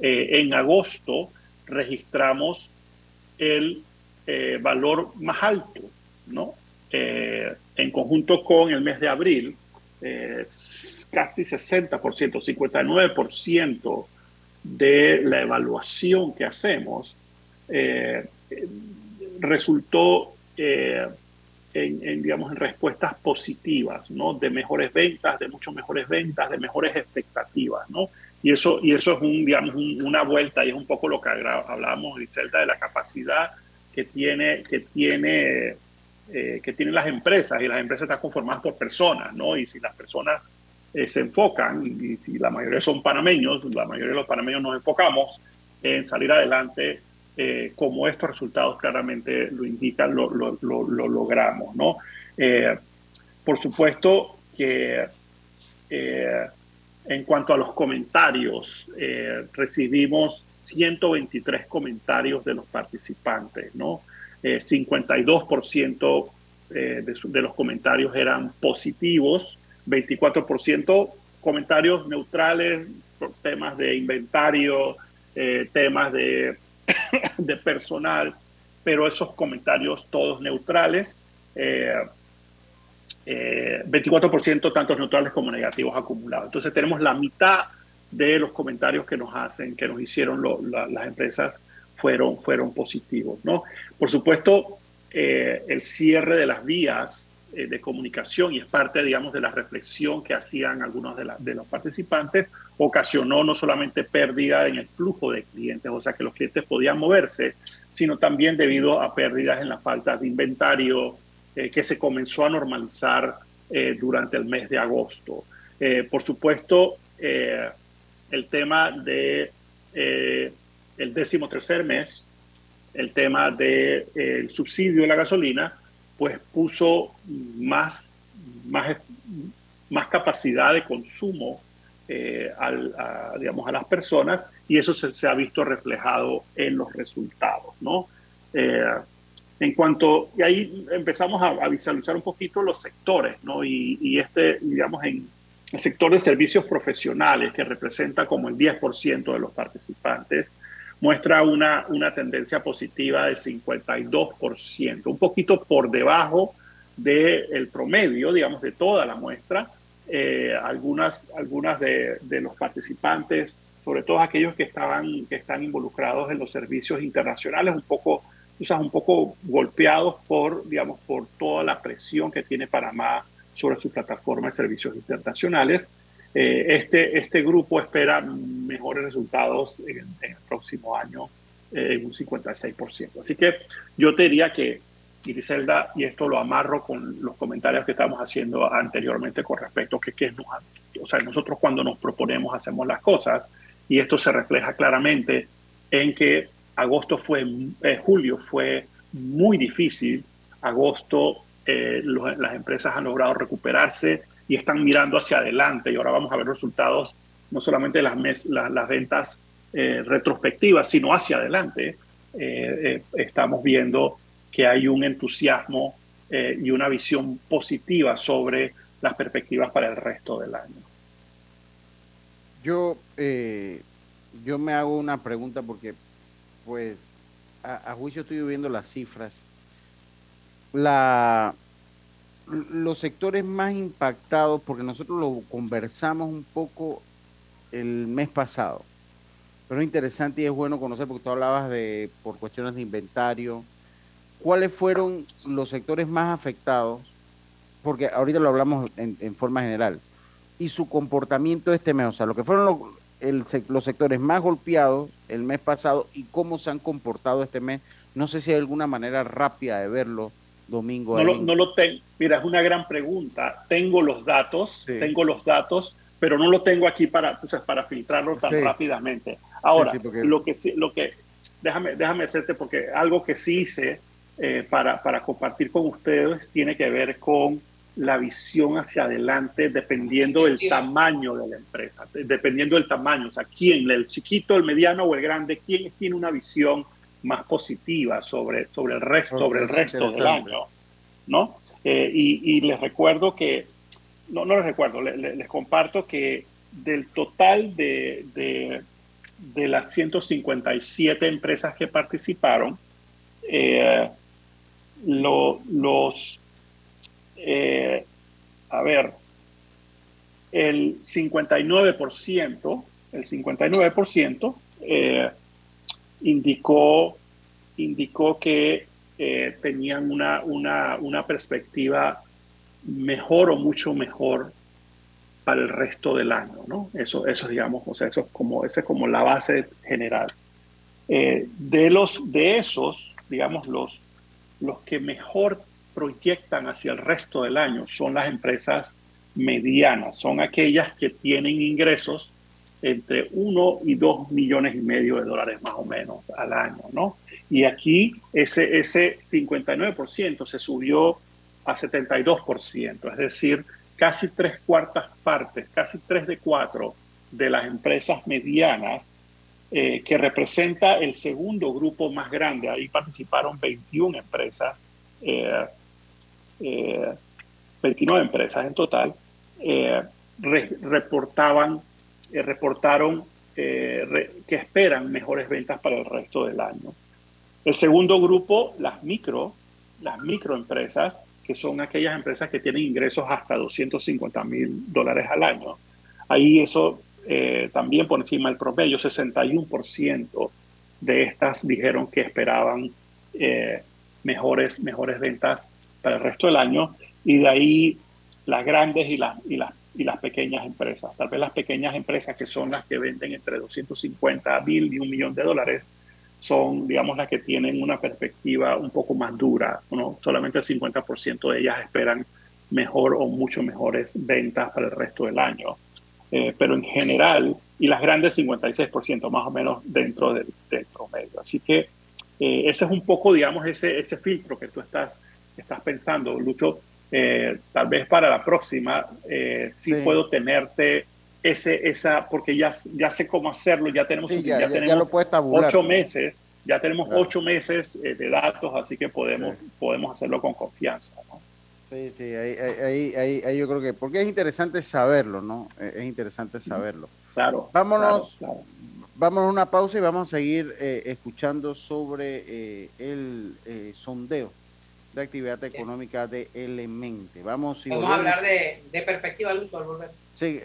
eh, en agosto registramos el valor más alto, ¿no? en conjunto con el mes de abril, casi 60%, 59% de la evaluación que hacemos eh, resultó eh, en, digamos, en respuestas positivas, ¿no? De mejores ventas, de mucho mejores ventas, de mejores expectativas, ¿no? Y eso, y eso es un, digamos, una vuelta y es un poco lo que hablábamos, Griselda, de la capacidad que tiene, que tiene, eh, que tienen las empresas y las empresas están conformadas por personas, ¿no? Y si las personas eh, se enfocan, y, si la mayoría son panameños, la mayoría de los panameños nos enfocamos en salir adelante, eh, como estos resultados claramente lo indican, lo, lo, lo, logramos. ¿no? Por supuesto que en cuanto a los comentarios, recibimos 123 comentarios de los participantes, ¿no? 52% de, de los comentarios eran positivos, 24% comentarios neutrales, temas de inventario, eh, temas de, personal, pero esos comentarios todos neutrales. 24% eh, eh, tantos neutrales como negativos acumulados. Entonces tenemos la mitad de los comentarios que nos hacen, que nos hicieron las empresas, fueron, fueron positivos. ¿no? Por supuesto, el cierre de las vías eh, de comunicación y es parte, digamos, de la reflexión que hacían algunos de, los participantes, ocasionó no solamente pérdida en el flujo de clientes, o sea que los clientes podían moverse, sino también debido a pérdidas en la falta de inventario eh, que se comenzó a normalizar eh, durante el mes de agosto. por supuesto, el tema de el décimo tercer mes, el tema del subsidio de la gasolina, pues puso más, más, más capacidad de consumo eh, a, digamos, a las personas y eso se, ha visto reflejado en los resultados, ¿no? Eh, en cuanto, y ahí empezamos a, visualizar un poquito los sectores, ¿no? Y, y, este, digamos, en el sector de servicios profesionales, que representa como el 10% de los participantes, muestra una, una tendencia positiva de 52%, un poquito por debajo del promedio, digamos, de toda la muestra. Eh, algunas algunas de, de, los participantes, sobre todo aquellos que, estaban, que están involucrados en los servicios internacionales, un poco, un poco golpeados por, digamos, por toda la presión que tiene Panamá sobre su plataforma de servicios internacionales. Eh, este, este grupo espera mejores resultados en, en el próximo año eh, en un 56%. Así que yo te diría que, Griselda, y esto lo amarro con los comentarios que estamos haciendo anteriormente con respecto a que, que nos, o sea, nosotros cuando nos proponemos hacemos las cosas, y esto se refleja claramente en que agosto fue, eh, julio fue muy difícil, agosto eh, las empresas han logrado recuperarse y están mirando hacia adelante y ahora vamos a ver resultados no solamente las, las ventas eh, retrospectivas, sino hacia adelante. estamos viendo que hay un entusiasmo y una visión positiva sobre las perspectivas para el resto del año. Yo, yo me hago una pregunta porque pues a, juicio estoy viendo las cifras. La, los sectores más impactados, porque nosotros lo conversamos un poco el mes pasado, pero es interesante y es bueno conocer, porque tú hablabas de, por cuestiones de inventario, cuáles fueron los sectores más afectados, porque ahorita lo hablamos en, en forma general, y su comportamiento este mes, o sea, lo que fueron los, los sectores más golpeados el mes pasado y cómo se han comportado este mes. No sé si hay alguna manera rápida de verlo, Domingo. No, lo, no lo tengo. Mira, es una gran pregunta. Tengo los datos, tengo los datos, pero no lo tengo aquí para, para filtrarlo tan rápidamente. Ahora, lo que lo que, déjame, déjame hacerte, porque algo que sí hice eh, para, para compartir con ustedes tiene que ver con la visión hacia adelante dependiendo del tamaño de la empresa, dependiendo del tamaño, o sea, quién, el chiquito, el mediano o el grande, quién tiene una visión más positiva sobre, sobre el resto, sobre el resto del año, ¿no? Eh, y, les recuerdo que, no, no les recuerdo, les, comparto que del total de, de, las 157 empresas que participaron, eh, los eh, a ver, el 59%, el 59% eh, indicó, indicó que eh, tenían una, una, una, perspectiva mejor o mucho mejor para el resto del año, ¿no? Eso, eso digamos, o sea, eso es como, esa es como la base general. de, los, de esos, digamos, los, los que mejor proyectan hacia el resto del año son las empresas medianas, son aquellas que tienen ingresos entre 1 y 2 millones y medio de dólares más o menos al año, ¿no? Y aquí ese, ese 59% se subió a 72%, es decir, casi tres cuartas partes, casi tres de cuatro de las empresas medianas, eh, que representa el segundo grupo más grande. Ahí participaron 21 empresas. Eh, 29 eh, empresas en total, eh, reportaban, eh, reportaron que esperan mejores ventas para el resto del año. El segundo grupo, las micro, las microempresas, que son aquellas empresas que tienen ingresos hasta 250 mil dólares al año. Ahí eso también por encima del promedio, 61% de estas dijeron que esperaban mejores, mejores ventas para el resto del año y de ahí las grandes y las, y las pequeñas empresas. Tal vez las pequeñas empresas que son las que venden entre 250 mil y un millón de dólares son, digamos, las que tienen una perspectiva un poco más dura. ¿no? Solamente el 50% de ellas esperan mejor o mucho mejores ventas para el resto del año. Eh, pero en general, y las grandes 56% más o menos dentro del, promedio. Así que eh, ese es un poco, digamos, ese, ese filtro que tú estás estás pensando, Lucho, eh, tal vez para la próxima eh, sí, puedo tenerte ese, esa, porque ya, ya sé cómo hacerlo, ya tenemos, ya, tenemos ocho meses, ya tenemos ocho meses eh, de datos, así que podemos, podemos hacerlo con confianza. Sí, sí, ahí, ahí, ahí, yo creo que, porque es interesante saberlo, ¿no? Es interesante saberlo. Claro. Vámonos, vámonos a una pausa y vamos a seguir escuchando sobre el sondeo de actividad económica de Elemente. Vamos, Vamos a hablar de, de perspectiva al uso al volver. Sí,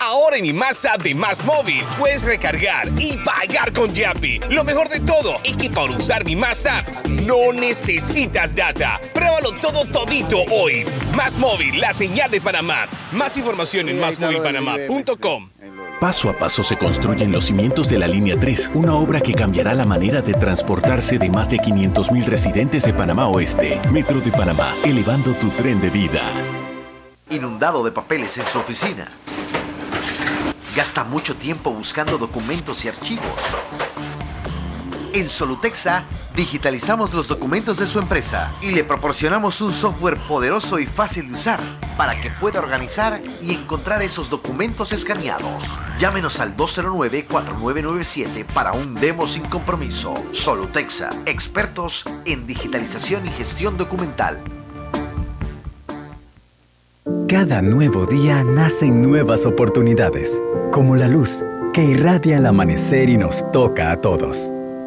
Ahora en mi Más App de Más Móvil puedes recargar y pagar con Yapi. Lo mejor de todo es que para usar mi Más App no necesitas data. Pruébalo todo todito hoy. Más Móvil, la señal de Panamá. Más información en másmóvilpanamá.com. Paso a paso se construyen los cimientos de la Línea 3, una obra que cambiará la manera de transportarse de más de 500.000 residentes de Panamá Oeste. Metro de Panamá, elevando tu tren de vida. Inundado de papeles en su oficina. Gasta mucho tiempo buscando documentos y archivos. En Solutexa digitalizamos los documentos de su empresa y le proporcionamos un software poderoso y fácil de usar para que pueda organizar y encontrar esos documentos escaneados. Llámenos al 209-4997 para un demo sin compromiso. Solutexa, expertos en digitalización y gestión documental. Cada nuevo día nacen nuevas oportunidades, como la luz que irradia al amanecer y nos toca a todos.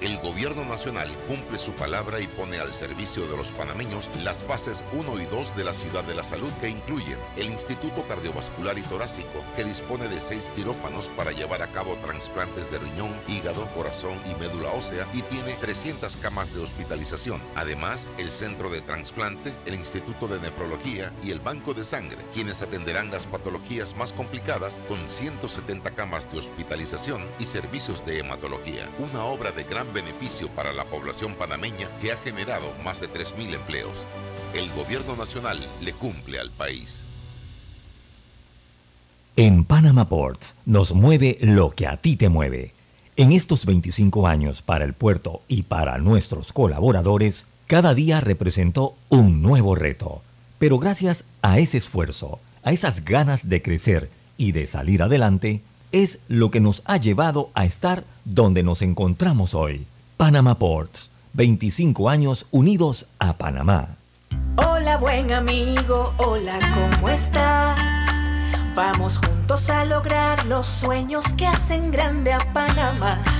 El gobierno nacional cumple su palabra y pone al servicio de los panameños las fases 1 y 2 de la ciudad de la salud que incluyen el Instituto Cardiovascular y Torácico, que dispone de seis quirófanos para llevar a cabo trasplantes de riñón, hígado, corazón y médula ósea y tiene 300 camas de hospitalización. Además, el Centro de Transplante, el Instituto de Nefrología y el Banco de Sangre, quienes atenderán las patologías más complicadas con 170 camas de hospitalización y servicios de hematología. Una obra de gran beneficio para la población panameña que ha generado más de 3.000 empleos. El gobierno nacional le cumple al país. En Panama Ports nos mueve lo que a ti te mueve. En estos 25 años para el puerto y para nuestros colaboradores, cada día representó un nuevo reto. Pero gracias a ese esfuerzo, a esas ganas de crecer y de salir adelante, es lo que nos ha llevado a estar donde nos encontramos hoy. Panama Ports, 25 años unidos a Panamá. Hola buen amigo, hola, ¿cómo estás? Vamos juntos a lograr los sueños que hacen grande a Panamá.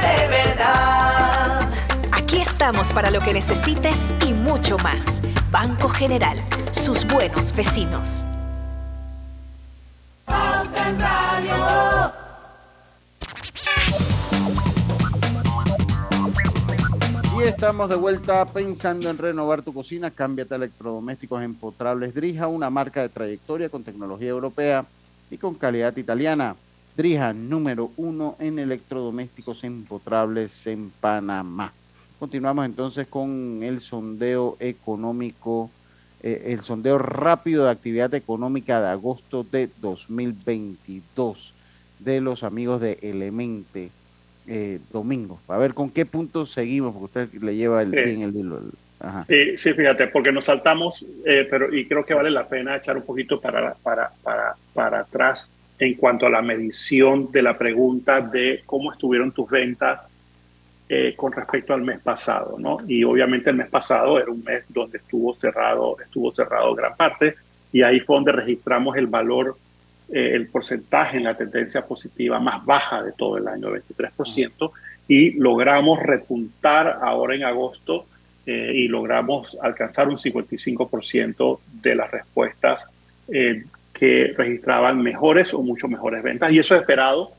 estamos para lo que necesites y mucho más. Banco General, sus buenos vecinos. Y estamos de vuelta pensando en renovar tu cocina. Cámbiate a electrodomésticos empotrables Drija, una marca de trayectoria con tecnología europea y con calidad italiana. Drija, número uno en electrodomésticos empotrables en Panamá. Continuamos entonces con el sondeo económico, eh, el sondeo rápido de actividad económica de agosto de 2022 de los amigos de Elemente eh, Domingo. A ver con qué puntos seguimos, porque usted le lleva el, Sí. bien el hilo. sí, fíjate, porque nos saltamos, eh, pero y creo que vale la pena echar un poquito para, para, para, para atrás en cuanto a la medición de la pregunta de cómo estuvieron tus ventas eh, con respecto al mes pasado, ¿no? Y obviamente el mes pasado era un mes donde estuvo cerrado, estuvo cerrado gran parte, y ahí fue donde registramos el valor, eh, el porcentaje en la tendencia positiva más baja de todo el año, 23%, y logramos repuntar ahora en agosto eh, y logramos alcanzar un 55% de las respuestas eh, que registraban mejores o mucho mejores ventas. Y eso es esperado,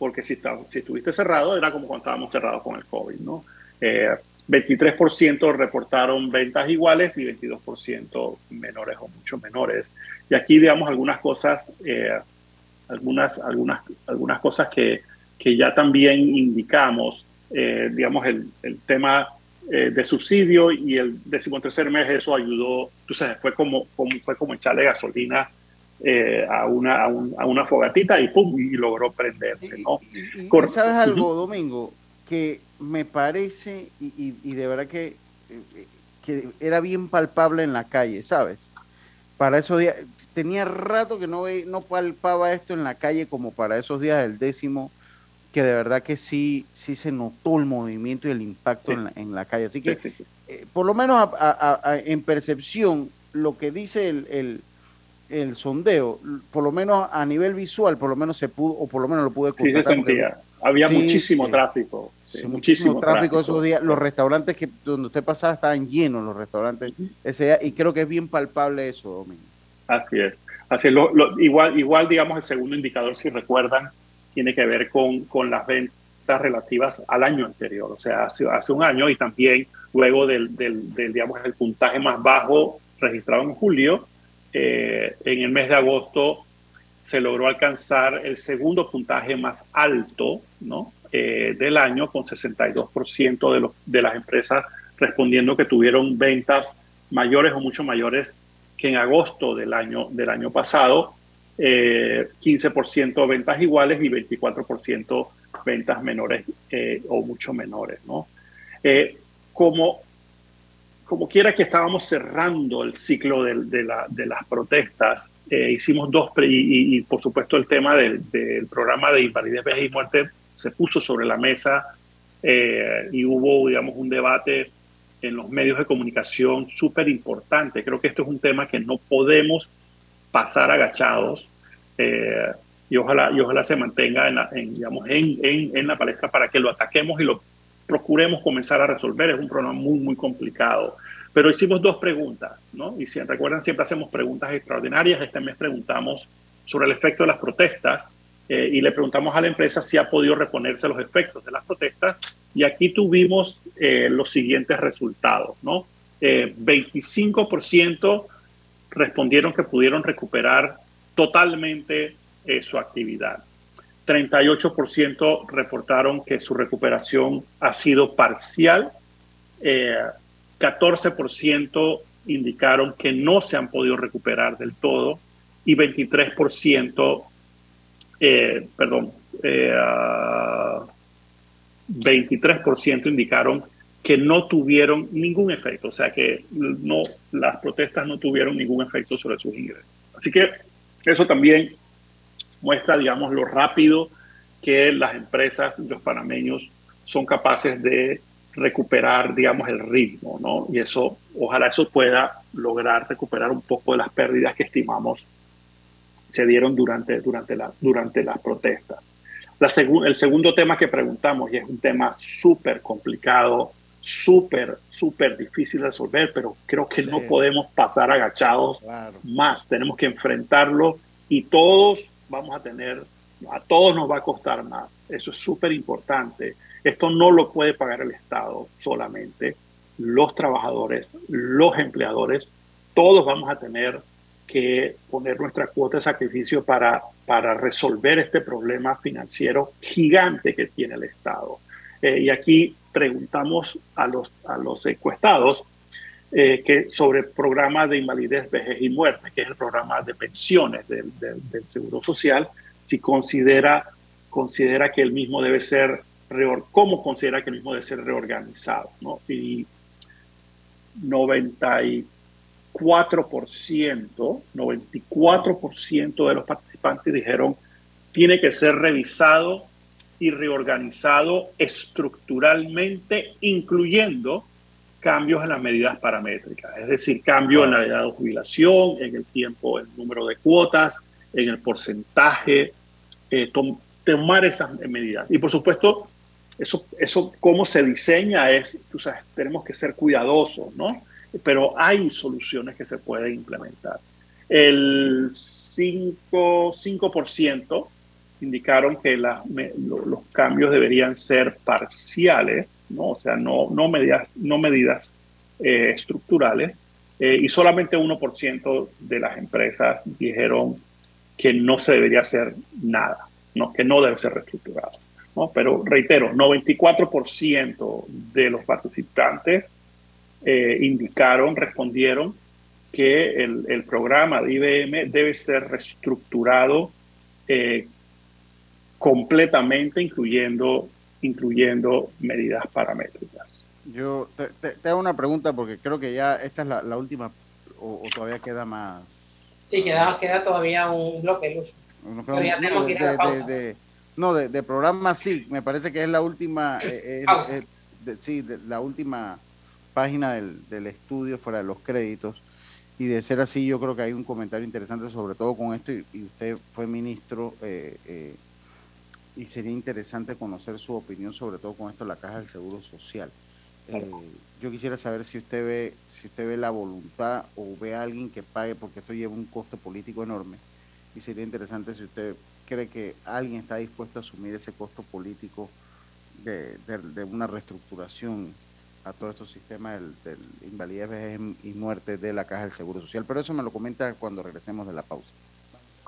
porque si, está- si estuviste cerrado era como cuando estábamos cerrados con el COVID, ¿no? Eh, 23% reportaron ventas iguales y 22% menores o mucho menores. Y aquí, digamos, algunas cosas, eh, algunas, algunas, algunas cosas que, que ya también indicamos, eh, digamos, el, el tema eh, de subsidio y el decimotercer mes eso ayudó, sabes, fue como, como, fue como echarle gasolina a, una, a, una fogatita y pum, y logró prenderse, ¿no? ¿Sabes algo, Domingo? Que me parece, y, y, de verdad que, que era bien palpable en la calle, ¿sabes? Para esos días, tenía rato que no, no palpaba esto en la calle como para esos días del décimo, que de verdad que sí, sí se notó el movimiento y el impacto en, la, en, la, calle. Así que, eh, por lo menos en percepción, lo que dice el, el, el, sondeo, por lo menos a nivel visual, por lo menos se pudo, o por lo menos lo pude constatar. Había muchísimo tráfico muchísimo, tráfico, esos días. Los restaurantes que donde usted pasaba estaban llenos, los restaurantes ese día, y creo que es bien palpable eso, Domingo. Así es. Así es. Lo, igual, igual, digamos, el segundo indicador, si recuerdan, tiene que ver con, con las ventas relativas al año anterior, o sea, hace, hace un año y también luego del, del, digamos, el puntaje más bajo registrado en julio, eh, en el mes de agosto se logró alcanzar el segundo puntaje más alto. Eh, del año con 62% de, de las empresas respondiendo que tuvieron ventas mayores o mucho mayores que en agosto del año, del año pasado, 15% eh, ventas iguales y 24% ventas menores eh, o mucho menores. ¿no? como, como quiera que estábamos cerrando el ciclo de, de, la, de las protestas, hicimos dos, y, y, por supuesto el tema del, programa de invalidez, vejez y muerte se puso sobre la mesa eh, y hubo, digamos, un debate en los medios de comunicación súper importante. Creo que esto es un tema que no podemos pasar agachados eh, y, ojalá, y ojalá se mantenga en la, digamos, en, la palestra para que lo ataquemos y lo procuremos comenzar a resolver. Es un problema muy, muy complicado. Pero hicimos dos preguntas, ¿no? Y si recuerdan, siempre hacemos preguntas extraordinarias. Este mes preguntamos sobre el efecto de las protestas eh, y le preguntamos a la empresa si ha podido reponerse los efectos de las protestas y aquí tuvimos eh, los siguientes resultados, ¿no? 25% eh, respondieron que pudieron recuperar totalmente su actividad. 38% reportaron que su recuperación ha sido parcial. 14% indicaron que no se han podido recuperar del todo y 23% eh, perdón, 23% eh, indicaron que no tuvieron ningún efecto, o sea que no, las protestas no tuvieron ningún efecto sobre sus ingresos. Así que eso también muestra, digamos, lo rápido que las empresas los panameños son capaces de recuperar, digamos, el ritmo, ¿no? Y eso, ojalá eso pueda lograr recuperar un poco de las pérdidas que estimamos se dieron durante, durante, la, durante las protestas. La el segundo tema que preguntamos, y es un tema súper complicado, súper, súper difícil de resolver, pero creo que no podemos pasar agachados más, tenemos que enfrentarlo y todos vamos a tener, a todos nos va a costar más, eso es súper importante. Esto no lo puede pagar el Estado solamente, los trabajadores, los empleadores, todos vamos a tener que poner nuestra cuota de sacrificio para, para resolver este problema financiero gigante que tiene el Estado. Eh, y aquí preguntamos a los, a los encuestados eh, que sobre el programa de invalidez, vejez y muerte, que es el programa de pensiones del, del, Seguro Social, si considera, considera que el mismo debe ser, cómo considera que el mismo debe ser reorganizado. ¿no? Y 90 4%, 94% de los participantes dijeron tiene que ser revisado y reorganizado estructuralmente, incluyendo cambios en las medidas paramétricas, es decir, cambio en la edad de jubilación, en el tiempo, el número de cuotas, en el porcentaje, eh, tomar esas medidas. Y por supuesto, eso, eso cómo se diseña es, tú sabes, tenemos que ser cuidadosos, ¿no? pero hay soluciones que se pueden implementar. El 5%, 5 indicaron que los cambios deberían ser parciales ¿no? O sea, no, no medidas, no medidas eh, estructurales. Eh, y solamente 1% de las empresas dijeron que no se debería hacer nada, ¿no? que no debe ser reestructurado. ¿no? Pero reitero, 94% de los participantes eh, indicaron, respondieron que el, programa de IBM debe ser reestructurado completamente, incluyendo, incluyendo medidas paramétricas. Yo te, te, hago una pregunta porque creo que ya esta es la, la última o, o, todavía queda más. Sí, queda, queda todavía un bloque, Luz. Pero ya tenemos que ir a la pausa. De, de, no, de, de, programa sí, me parece que es la última, eh, eh, de, sí, la última página del, del, estudio fuera de los créditos. Y de ser así, yo creo que hay un comentario interesante sobre todo con esto, y, y usted fue ministro, eh, eh, y sería interesante conocer su opinión sobre todo con esto de la Caja del Seguro Social. Eh, yo quisiera saber si usted ve si usted ve la voluntad o ve a alguien que pague porque esto lleva un costo político enorme y sería interesante si usted cree que alguien está dispuesto a asumir ese costo político de, de, de una reestructuración a todos estos sistemas del invalidez, vejez y muerte de la Caja del Seguro Social. Pero eso me lo comenta cuando regresemos de la pausa.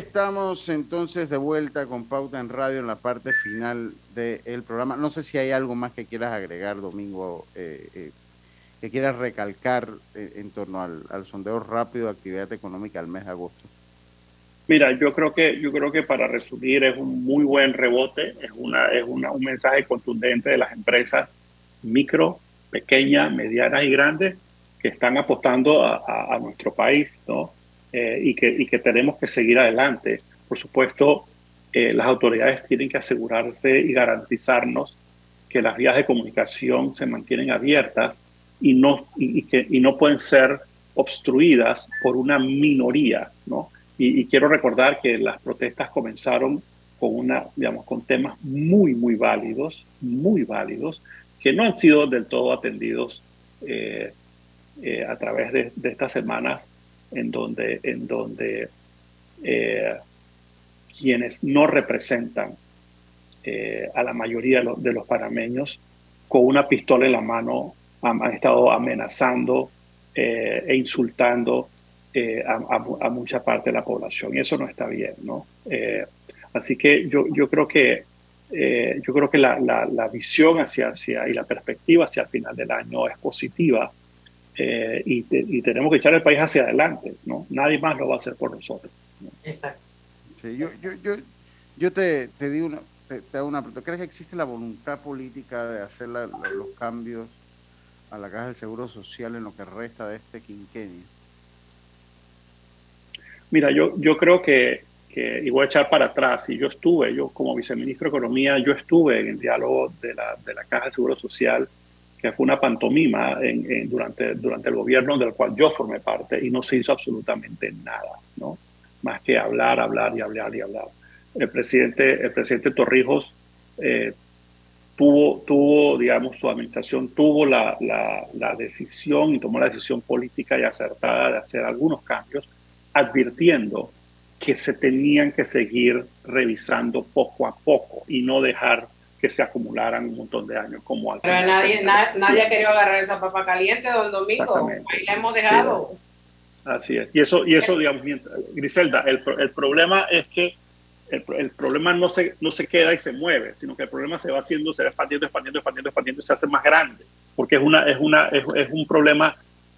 Estamos entonces de vuelta con Pauta en Radio en la parte final del programa. No sé si hay algo más que quieras agregar, Domingo, eh, eh, que quieras recalcar eh, en torno al, sondeo rápido de actividad económica al mes de agosto. Mira, yo creo que yo creo que para resumir es un muy buen rebote, es una es un mensaje contundente de las empresas micro, pequeñas, medianas y grandes que están apostando a nuestro país, ¿no? Eh, y, que, y, que, tenemos que seguir adelante. Por supuesto, eh, las autoridades tienen que asegurarse y garantizarnos que las vías de comunicación se mantienen abiertas y no, y, y que, y no pueden ser obstruidas por una minoría. ¿no? Y, quiero recordar que las protestas comenzaron con, una, digamos, con temas muy, muy válidos, muy válidos, que no han sido del todo atendidos eh, a través de, de estas semanas en donde, en donde eh, quienes no representan eh, a la mayoría de los, panameños con una pistola en la mano han, estado amenazando eh, e insultando eh, a, mucha parte de la población y eso no está bien, ¿no? así que yo, yo creo que yo creo que la, la, visión hacia, hacia y la perspectiva hacia el final del año es positiva y, y, tenemos que echar el país hacia adelante, ¿no? Nadie más lo va a hacer por nosotros. Exacto. yo, yo, yo, yo te, te digo una, te, hago una pregunta. ¿Crees que existe la voluntad política de hacer los cambios a la Caja del Seguro Social en lo que resta de este quinquenio? Mira, yo, yo creo que, y voy a echar para atrás, y yo estuve, yo como viceministro de Economía, yo estuve en el diálogo de la, de la Caja del Seguro Social, que fue una pantomima durante, el gobierno del cual yo formé parte, y no se hizo absolutamente nada, ¿no? Más que hablar, hablar y hablar y hablar el presidente, el presidente Torrijos eh, tuvo, tuvo, digamos, su administración tuvo la, la, decisión y tomó la decisión política y acertada de hacer algunos cambios, advirtiendo que se tenían que seguir revisando poco a poco y no dejar que se acumularan un montón de años como Pero nadie, nadie ha querido agarrar esa papa caliente, don Domingo. Ahí la hemos dejado. Así es. Y eso, y eso digamos, Griselda, el, el problema es que el, problema no se, no se queda y se mueve, sino que el problema se va haciendo, se va expandiendo, expandiendo, expandiendo, expandiendo y se hace más grande, porque es, una, es, una, es, un problema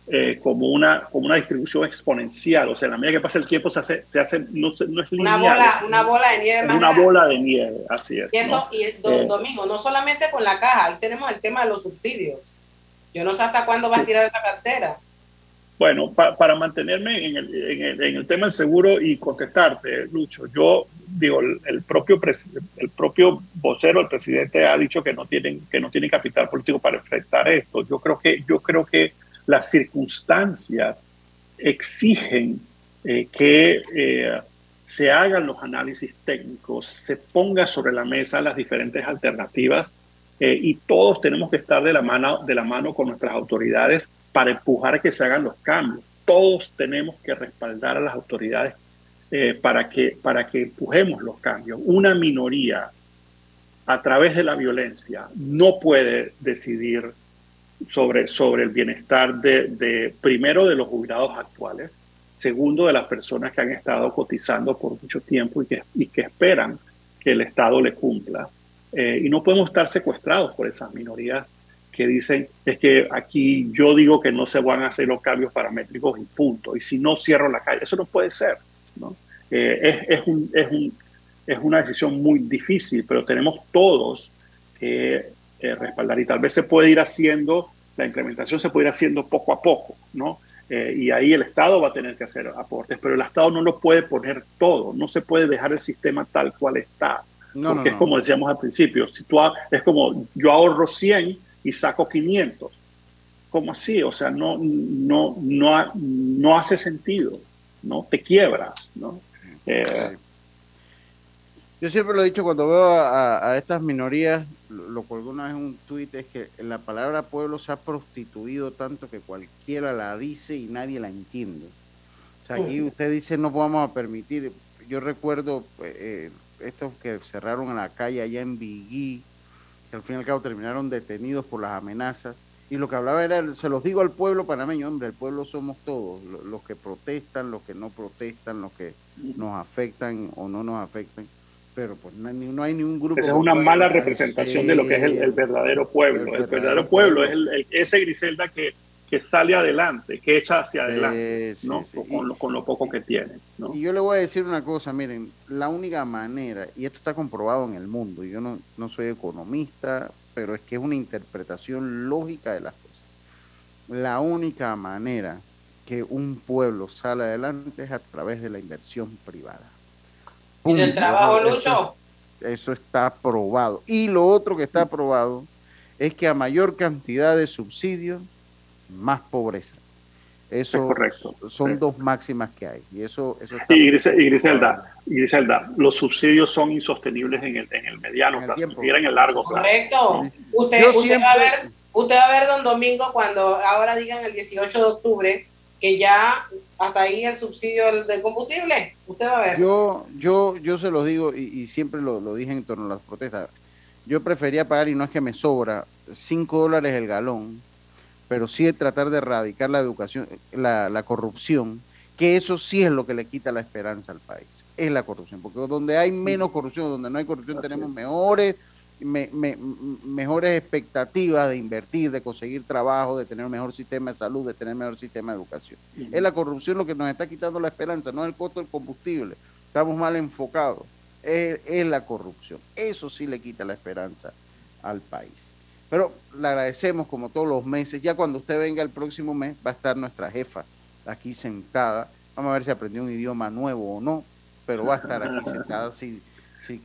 eh, como, una, como una distribución exponencial, o sea, en la medida que pasa el tiempo se hace, se hace no, no es lineal. Una bola, una bola de nieve. una bola de nieve, así es. Y eso, y eh, Domingo, no solamente con la caja, ahí tenemos el tema de los subsidios. Yo no sé hasta cuándo va a tirar esa cartera. Bueno, para mantenerme en el, en, el, en el, tema del seguro y contestarte, Lucho, yo digo, el, propio el propio vocero, el presidente ha dicho que no tienen que no tienen capital político para enfrentar esto. Yo creo que yo creo que las circunstancias exigen eh, que eh, se hagan los análisis técnicos, se ponga sobre la mesa las diferentes alternativas eh, y todos tenemos que estar de la mano de la mano con nuestras autoridades para empujar a que se hagan los cambios. Todos tenemos que respaldar a las autoridades para, que, para que empujemos los cambios. Una minoría a través de la violencia no puede decidir sobre, sobre el bienestar de, primero de los jubilados actuales, segundo de las personas que han estado cotizando por mucho tiempo y que, y que esperan que el Estado le cumpla. Eh, y no podemos estar secuestrados por esas minorías que dicen es que aquí yo digo que no se van a hacer los cambios paramétricos y punto. Y si no cierro la calle, eso no puede ser. ¿no? Eh, es, es, un, es, un, es, una decisión muy difícil, pero tenemos todos que eh, respaldar y tal vez se puede ir haciendo, la implementación se puede ir haciendo poco a poco, ¿no? Eh, y ahí el Estado va a tener que hacer aportes, pero el Estado no lo puede poner todo, no se puede dejar el sistema tal cual está. porque es como decíamos al principio, si tú, es como yo ahorro 100 y saco 500. ¿Cómo así? O sea, no, no, no, no hace sentido. ¿no? Te quiebras, ¿no? Eh, yo siempre lo he dicho cuando veo a, estas minorías, lo, cual una vez en un tuit es que la palabra pueblo se ha prostituido tanto que cualquiera la dice y nadie la entiende. O sea, aquí usted dice no vamos a permitir. Yo recuerdo eh, estos que cerraron a la calle allá en Bigui, que al fin y al cabo terminaron detenidos por las amenazas y lo que hablaba era, se los digo al pueblo panameño, hombre, el pueblo somos todos, los que protestan, los que no protestan, los que nos afectan o no nos afectan, pero pues no, no hay ningún grupo. Esa es una mala representación de lo que es el, verdadero pueblo. El, verdadero, pueblo, es el, ese Griselda que, que sale adelante, que echa hacia adelante, ¿no? Con, lo, con, lo, poco que tiene. ¿no? Y yo le voy a decir una cosa, miren, la única manera, y esto está comprobado en el mundo, yo no, no soy economista, pero es que es una interpretación lógica de las cosas. La única manera que un pueblo sale adelante es a través de la inversión privada. ¿Y del trabajo, Lucho? Eso, está probado. Y lo otro que está probado es que a mayor cantidad de subsidios, más pobreza. Eso correcto. son dos máximas que hay. Y eso, eso y, Griselda, y Griselda, los subsidios son insostenibles en el, en el mediano plazo, en el largo plazo. Correcto. Usted, usted, va a ver, usted va a ver, don Domingo, cuando ahora digan el 18 de octubre que ya hasta ahí el subsidio del, combustible. Usted va a ver. Yo, yo, yo se los digo y, siempre lo, lo, dije en torno a las protestas. Yo prefería pagar, y no es que me sobra, 5 dólares el galón, pero sí tratar de erradicar la educación, la, la corrupción, que eso sí es lo que le quita la esperanza al país, es la corrupción, porque donde hay menos corrupción, donde no hay corrupción, tenemos mejores me, mejores expectativas de invertir, de conseguir trabajo, de tener un mejor sistema de salud, de tener un mejor sistema de educación. Es la corrupción lo que nos está quitando la esperanza, no es el costo del combustible. Estamos mal enfocados. Es, es la corrupción. Eso sí le quita la esperanza al país. Pero le agradecemos como todos los meses. Ya cuando usted venga el próximo mes va a estar nuestra jefa aquí sentada. Vamos a ver si aprendió un idioma nuevo o no, pero va a estar aquí sentada si, si,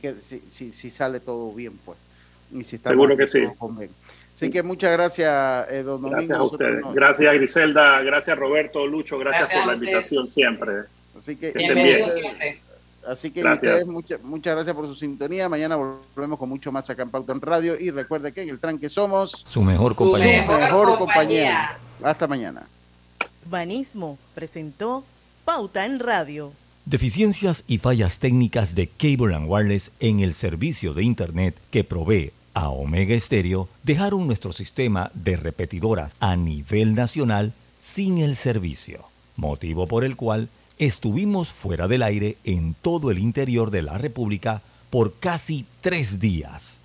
si, si sale todo bien pues. Seguro que sí. Así que muchas gracias, eh, don Domingo. Gracias a ustedes. Gracias, Griselda. Gracias, Roberto, Lucho. Gracias, por la invitación siempre. Así que, Así que ustedes, muchas, muchas gracias por su sintonía. Mañana volvemos con mucho más acá en Pauta en Radio. Y recuerde que en el tranque somos su mejor compañía. Su mejor compañía. Hasta mañana. Banismo presentó Pauta en Radio. Deficiencias y fallas técnicas de Cable ⁇ Wireless en el servicio de Internet que provee a Omega Estéreo dejaron nuestro sistema de repetidoras a nivel nacional sin el servicio, motivo por el cual estuvimos fuera del aire en todo el interior de la República por casi tres días.